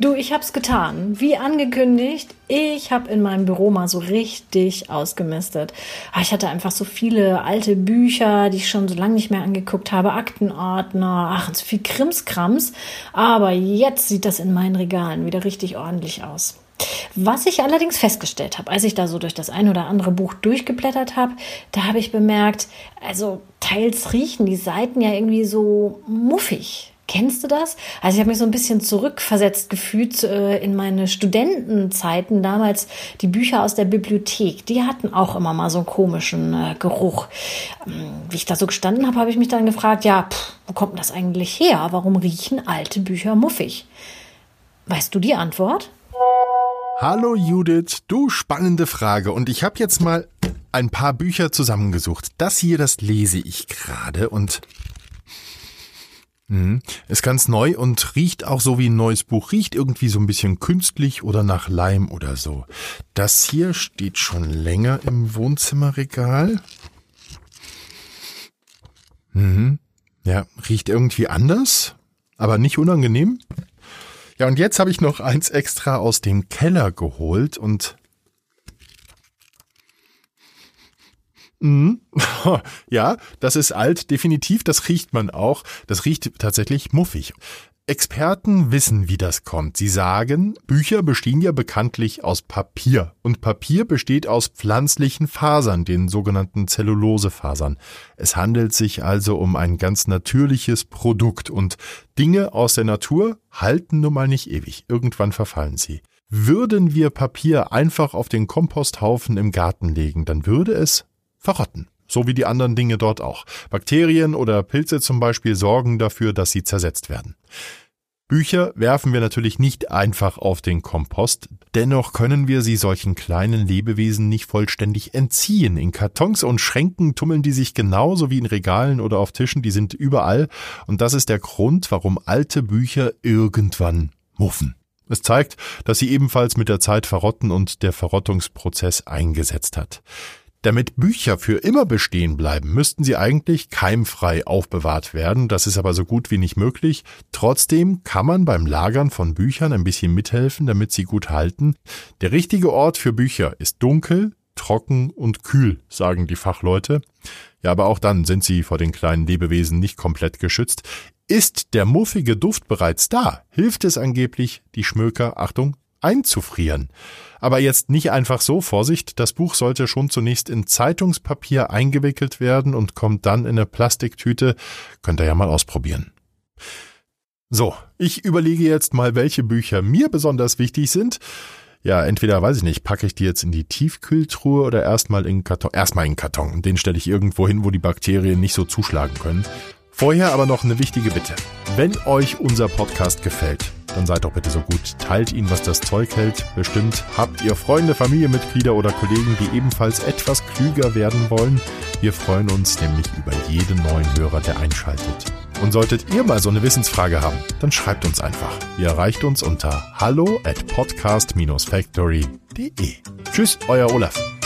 Du, ich hab's getan. Wie angekündigt, ich habe in meinem Büro mal so richtig ausgemistet. Ah, ich hatte einfach so viele alte Bücher, die ich schon so lange nicht mehr angeguckt habe, Aktenordner, ach, so viel Krimskrams. Aber jetzt sieht das in meinen Regalen wieder richtig ordentlich aus. Was ich allerdings festgestellt habe, als ich da so durch das ein oder andere Buch durchgeblättert habe, da habe ich bemerkt, also teils riechen die Seiten ja irgendwie so muffig. Kennst du das? Also ich habe mich so ein bisschen zurückversetzt gefühlt äh, in meine Studentenzeiten damals. Die Bücher aus der Bibliothek, die hatten auch immer mal so einen komischen äh, Geruch. Ähm, wie ich da so gestanden habe, habe ich mich dann gefragt, ja, pff, wo kommt das eigentlich her? Warum riechen alte Bücher muffig? Weißt du die Antwort? Hallo Judith, du spannende Frage. Und ich habe jetzt mal ein paar Bücher zusammengesucht. Das hier, das lese ich gerade und Mhm. Ist ganz neu und riecht auch so wie ein neues Buch. Riecht irgendwie so ein bisschen künstlich oder nach Leim oder so. Das hier steht schon länger im Wohnzimmerregal. Mhm. Ja, riecht irgendwie anders, aber nicht unangenehm. Ja, und jetzt habe ich noch eins extra aus dem Keller geholt und Mhm. Ja, das ist alt, definitiv, das riecht man auch. Das riecht tatsächlich muffig. Experten wissen, wie das kommt. Sie sagen, Bücher bestehen ja bekanntlich aus Papier. Und Papier besteht aus pflanzlichen Fasern, den sogenannten Zellulosefasern. Es handelt sich also um ein ganz natürliches Produkt. Und Dinge aus der Natur halten nun mal nicht ewig. Irgendwann verfallen sie. Würden wir Papier einfach auf den Komposthaufen im Garten legen, dann würde es verrotten. So wie die anderen Dinge dort auch. Bakterien oder Pilze zum Beispiel sorgen dafür, dass sie zersetzt werden. Bücher werfen wir natürlich nicht einfach auf den Kompost, dennoch können wir sie solchen kleinen Lebewesen nicht vollständig entziehen. In Kartons und Schränken tummeln die sich genauso wie in Regalen oder auf Tischen, die sind überall und das ist der Grund, warum alte Bücher irgendwann muffen. Es zeigt, dass sie ebenfalls mit der Zeit verrotten und der Verrottungsprozess eingesetzt hat. Damit Bücher für immer bestehen bleiben, müssten sie eigentlich keimfrei aufbewahrt werden. Das ist aber so gut wie nicht möglich. Trotzdem kann man beim Lagern von Büchern ein bisschen mithelfen, damit sie gut halten. Der richtige Ort für Bücher ist dunkel, trocken und kühl, sagen die Fachleute. Ja, aber auch dann sind sie vor den kleinen Lebewesen nicht komplett geschützt. Ist der muffige Duft bereits da, hilft es angeblich, die Schmöker, Achtung, einzufrieren. Aber jetzt nicht einfach so, Vorsicht, das Buch sollte schon zunächst in Zeitungspapier eingewickelt werden und kommt dann in eine Plastiktüte. Könnt ihr ja mal ausprobieren. So, ich überlege jetzt mal, welche Bücher mir besonders wichtig sind. Ja, entweder weiß ich nicht, packe ich die jetzt in die Tiefkühltruhe oder erstmal in Karton. Erstmal in Karton. Den stelle ich irgendwo hin, wo die Bakterien nicht so zuschlagen können. Vorher aber noch eine wichtige Bitte. Wenn euch unser Podcast gefällt, dann seid doch bitte so gut, teilt ihn, was das Zeug hält. Bestimmt habt ihr Freunde, Familienmitglieder oder Kollegen, die ebenfalls etwas klüger werden wollen. Wir freuen uns nämlich über jeden neuen Hörer, der einschaltet. Und solltet ihr mal so eine Wissensfrage haben, dann schreibt uns einfach. Ihr erreicht uns unter hallo at podcast-factory.de. Tschüss, euer Olaf.